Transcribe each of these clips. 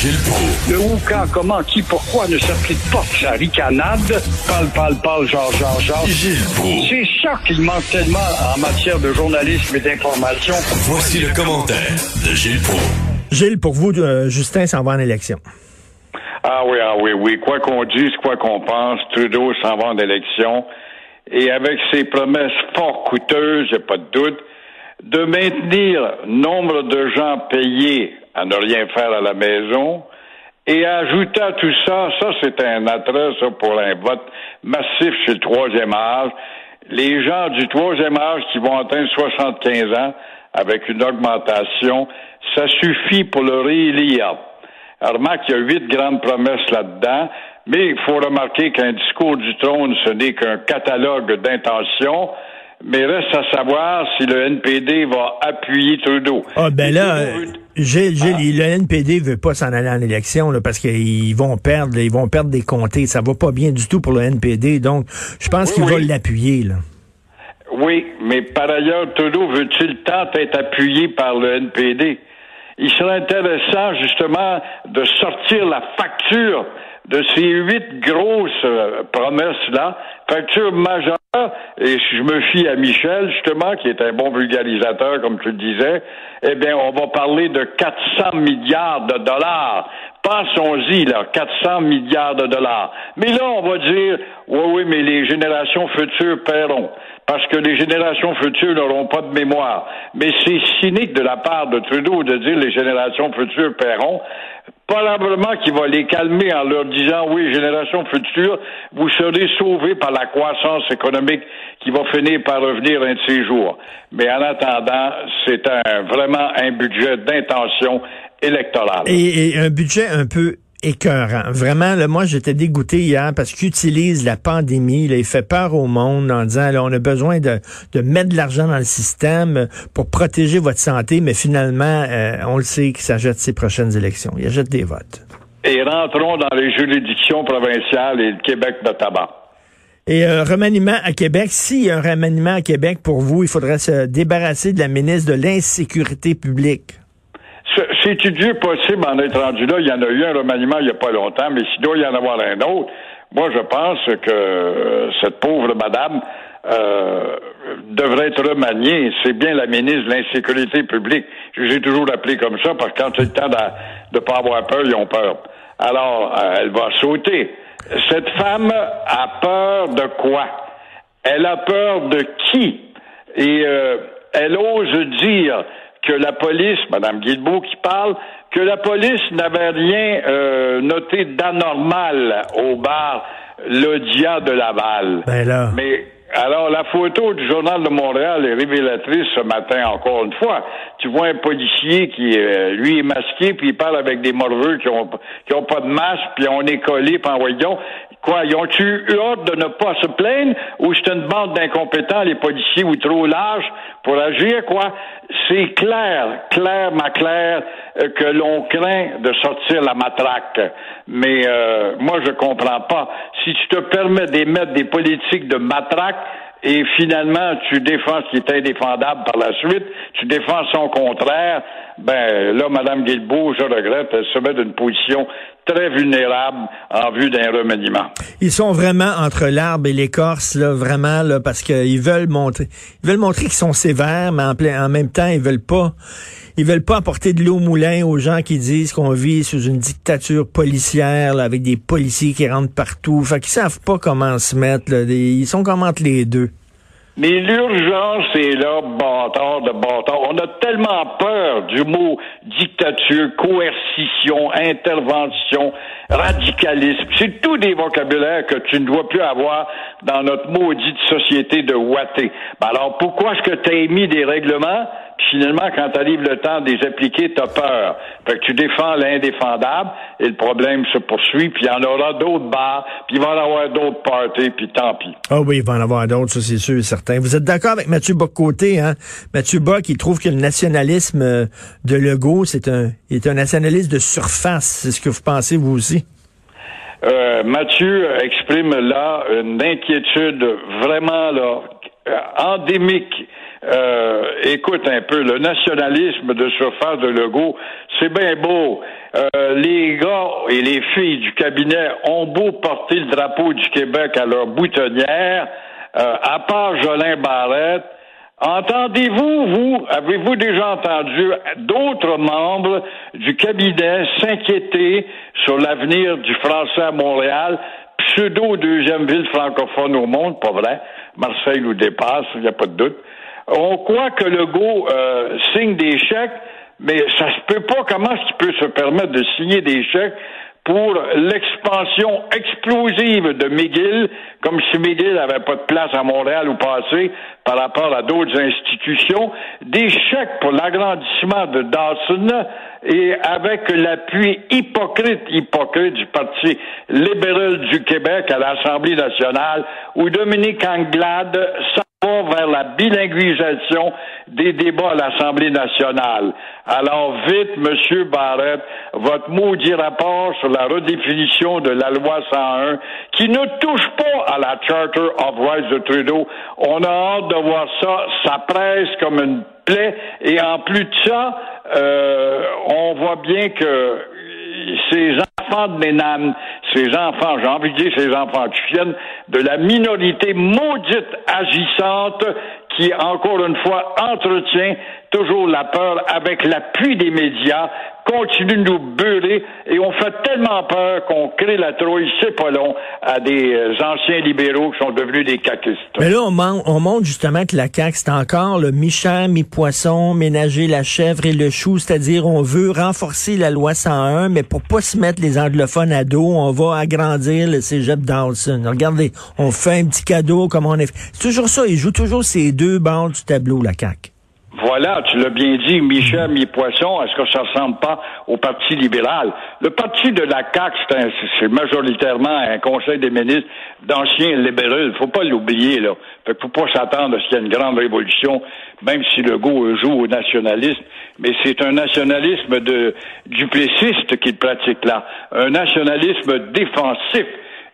Gilles Proulx. Le où, quand, comment, qui, pourquoi ne s'applique pas? Sa ricanade. Parle, parle, parle, genre, genre, genre. Gilles Proulx. C'est ça qu'il manque tellement en matière de journalisme et d'information. Voici le commentaire de Gilles Proulx. Gilles, pour vous, euh, Justin s'en va en élection. Ah oui, ah oui, oui. Quoi qu'on dise, quoi qu'on pense, Trudeau s'en va en élection. Et avec ses promesses fort coûteuses, j'ai pas de doute, de maintenir nombre de gens payés à ne rien faire à la maison, et ajouter à tout ça, ça c'est un attrait ça, pour un vote massif chez le troisième âge. Les gens du troisième âge qui vont atteindre 75 ans avec une augmentation, ça suffit pour le réélire. Remarque qu'il y a huit grandes promesses là-dedans, mais il faut remarquer qu'un discours du trône, ce n'est qu'un catalogue d'intentions, mais reste à savoir si le NPD va appuyer Trudeau. Ah, ben là, Gilles, Gilles, Ah. il- le NPD veut pas s'en aller en élection là, parce qu'ils vont perdre, ils vont perdre des comtés. Ça va pas bien du tout pour le NPD. Donc, je pense Oui, qu'il va oui. l'appuyer. là. Oui, mais par ailleurs, Trudeau veut-il tant être appuyé par le NPD? Il serait intéressant, justement, de sortir la facture de ces huit grosses euh, promesses-là, facture majeure, et si je me fie à Michel, justement, qui est un bon vulgarisateur, comme tu le disais, eh bien, on va parler de 400 milliards de dollars. Pensons-y, là, 400 milliards de dollars. Mais là, on va dire, oui, oui, mais les générations futures paieront parce que les générations futures n'auront pas de mémoire. Mais c'est cynique de la part de Trudeau de dire les générations futures paieront. Probablement qu'il va les calmer en leur disant oui, générations futures, vous serez sauvés par la croissance économique qui va finir par revenir un de ces jours. Mais en attendant, c'est vraiment un budget d'intention électorale. Et un budget un peu écœurant. Vraiment, là, moi, j'étais dégoûté hier parce qu'il utilise la pandémie. Là, il fait peur au monde en disant, là, on a besoin de, de mettre de l'argent dans le système pour protéger votre santé, mais finalement, euh, on le sait ça jette ses prochaines élections. Il jette des votes. Et rentrons dans les juridictions provinciales et le Québec notamment. Et euh, remaniement à Québec, s'il y a un remaniement à Québec pour vous, il faudrait se débarrasser de la ministre de l'Insécurité publique. C'est- C'est-tu Dieu possible en être rendu là? Il y en a eu un remaniement il n'y a pas longtemps, mais s'il doit y en avoir un autre, moi je pense que euh, cette pauvre madame euh, devrait être remaniée. C'est bien la ministre de l'Insécurité publique. J'ai toujours appelé comme ça parce que quand c'est le temps de ne pas avoir peur, ils ont peur. Alors, euh, elle va sauter. Cette femme a peur de quoi? Elle a peur de qui? Et euh, elle ose dire que la police, Mme Guilbeault qui parle, que la police n'avait rien euh, noté d'anormal au bar L'Odia de Laval. Ben là. Mais alors, la photo du Journal de Montréal est révélatrice ce matin, encore une fois. Tu vois un policier qui, euh, lui, est masqué, puis il parle avec des morveux qui ont, qui ont pas de masque, puis on est collé, puis en voyant. Quoi, ils ont-tu eu hâte de ne pas se plaindre, ou c'est une bande d'incompétents, les policiers, ou trop larges pour agir, quoi? C'est clair, clair, ma clair, euh, que l'on craint de sortir la matraque. Mais euh, moi, je comprends pas. Si tu te permets d'émettre des politiques de matraque, et finalement, tu défends ce qui est indéfendable par la suite, tu défends son contraire, ben là, Mme Guilbeault, je regrette, elle se met d'une position très vulnérable en vue d'un remaniement. Ils sont vraiment entre l'arbre et l'écorce, là, vraiment, là, parce qu'ils veulent montrer, ils veulent montrer qu'ils sont sévères, mais en, en même temps, ils veulent pas, ils veulent pas apporter de l'eau au moulin aux gens qui disent qu'on vit sous une dictature policière, là, avec des policiers qui rentrent partout. Fait qu'ils savent pas comment se mettre, là. Ils sont comme entre les deux. Mais l'urgence est là, bâtard de bâtard. On a tellement peur du mot dictature, coercition, intervention, radicalisme. C'est tout des vocabulaires que tu ne dois plus avoir dans notre maudite société de ouaté. Ben alors, pourquoi est-ce que tu as émis des règlements? Finalement, quand arrive le temps de les appliquer, tu as peur. Fait que tu défends l'indéfendable et le problème se poursuit, puis il y en aura d'autres bars, puis il va y en avoir d'autres parties, puis tant pis. Ah oui, il va en avoir d'autres, ça c'est sûr et certain. Vous êtes d'accord avec Mathieu Bocoté, hein? Mathieu Bock, il trouve que le nationalisme euh, de Legault, c'est un, est un nationaliste de surface. C'est ce que vous pensez, vous aussi? Euh, Mathieu exprime là une inquiétude vraiment là endémique Euh, écoute un peu, le nationalisme de surface de Legault, c'est bien beau. Euh, les gars et les filles du cabinet ont beau porter le drapeau du Québec à leur boutonnière, euh, à part Jolin Barrette, Entendez-vous, vous, avez-vous déjà entendu d'autres membres du cabinet s'inquiéter sur l'avenir du français à Montréal, pseudo deuxième ville francophone au monde, pas vrai? Marseille nous dépasse, il n'y a pas de doute. On croit que Legault euh, signe des chèques, mais ça se peut pas. Comment est-ce qu'il peut se permettre de signer des chèques pour l'expansion explosive de McGill, comme si McGill n'avait pas de place à Montréal ou passé par rapport à d'autres institutions, des chèques pour l'agrandissement de Dawson et avec l'appui hypocrite, hypocrite du Parti libéral du Québec à l'Assemblée nationale, où Dominique Anglade vers la bilinguisation des débats à l'Assemblée nationale. Alors vite, Monsieur Barrett, votre maudit rapport sur la redéfinition de la loi 101, qui ne touche pas à la Charter of Rights de Trudeau. On a hâte de voir ça. Ça presse comme une plaie. Et en plus de ça, euh, on voit bien que ces enfants de Ménam, ces enfants, j'ai envie de dire ces enfants qui viennent de la minorité maudite agissante qui, encore une fois, entretient toujours la peur avec l'appui des médias, continue de nous beurrer et on fait tellement peur qu'on crée la trouille, c'est pas long, à des euh, anciens libéraux qui sont devenus des caquistes. Mais là, on, on montre justement que la CAQ, c'est encore le mi-champ, mi-poisson, ménager la chèvre et le chou, c'est-à-dire on veut renforcer la loi 101, mais pour pas se mettre les anglophones à dos, on va agrandir le cégep Dawson. Regardez, on fait un petit cadeau comme on est... C'est toujours ça, ils jouent toujours ces deux bords du tableau, la CAQ. Voilà, tu l'as bien dit, Michel, mi-poisson, est-ce que ça ressemble pas au Parti libéral? Le Parti de la CAQ, c'est majoritairement un conseil des ministres d'anciens libéraux. Faut pas l'oublier, là. Fait faut pas s'attendre à ce qu'il y ait une grande révolution, même si le go joue au nationalisme. Mais c'est un nationalisme de duplessiste qu'il pratique là. Un nationalisme défensif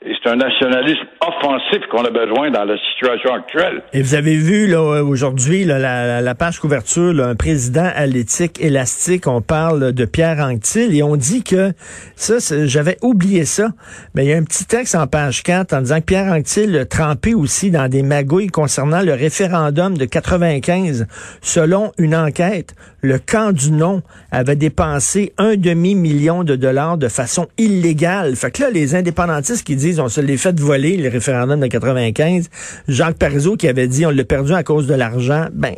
et c'est un nationalisme offensif qu'on a besoin dans la situation actuelle. Et vous avez vu là aujourd'hui la, la, page couverture, là, un président à l'éthique élastique. On parle de Pierre Anctil et on dit que ça, j'avais oublié ça. Mais il y a un petit texte en page 4 en disant que Pierre Anctil a trempé aussi dans des magouilles concernant le référendum de 95. Selon une enquête, le camp du non avait dépensé un demi-million de dollars de façon illégale. Fait que là, les indépendantistes qui disent on se l'est fait voler, le référendum de 95. Jacques Parizeau qui avait dit on l'a perdu à cause de l'argent. Ben,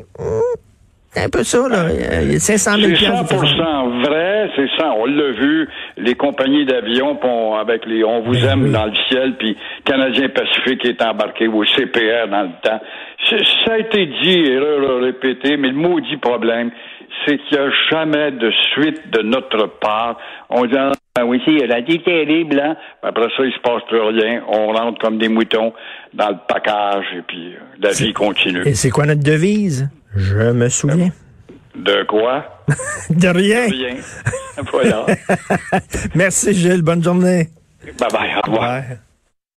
c'est un peu ça, là. Il y a 500 000 C'est 100% vrai, c'est ça. On l'a vu, les compagnies d'avions, avec les On vous ben aime dans le ciel, puis Canadien Pacifique est embarqué au CPR dans le temps. Ça a été dit et répété, mais le maudit problème, c'est qu'il n'y a jamais de suite de notre part. On dit, ah, oui, il y a la vie terrible, hein? Après ça, il se passe plus rien. On rentre comme des moutons dans le package et puis euh, la vie continue. Et c'est quoi notre devise? Je me souviens. De quoi? de rien. De rien. voilà. Merci, Gilles. Bonne journée. Bye bye. Au revoir.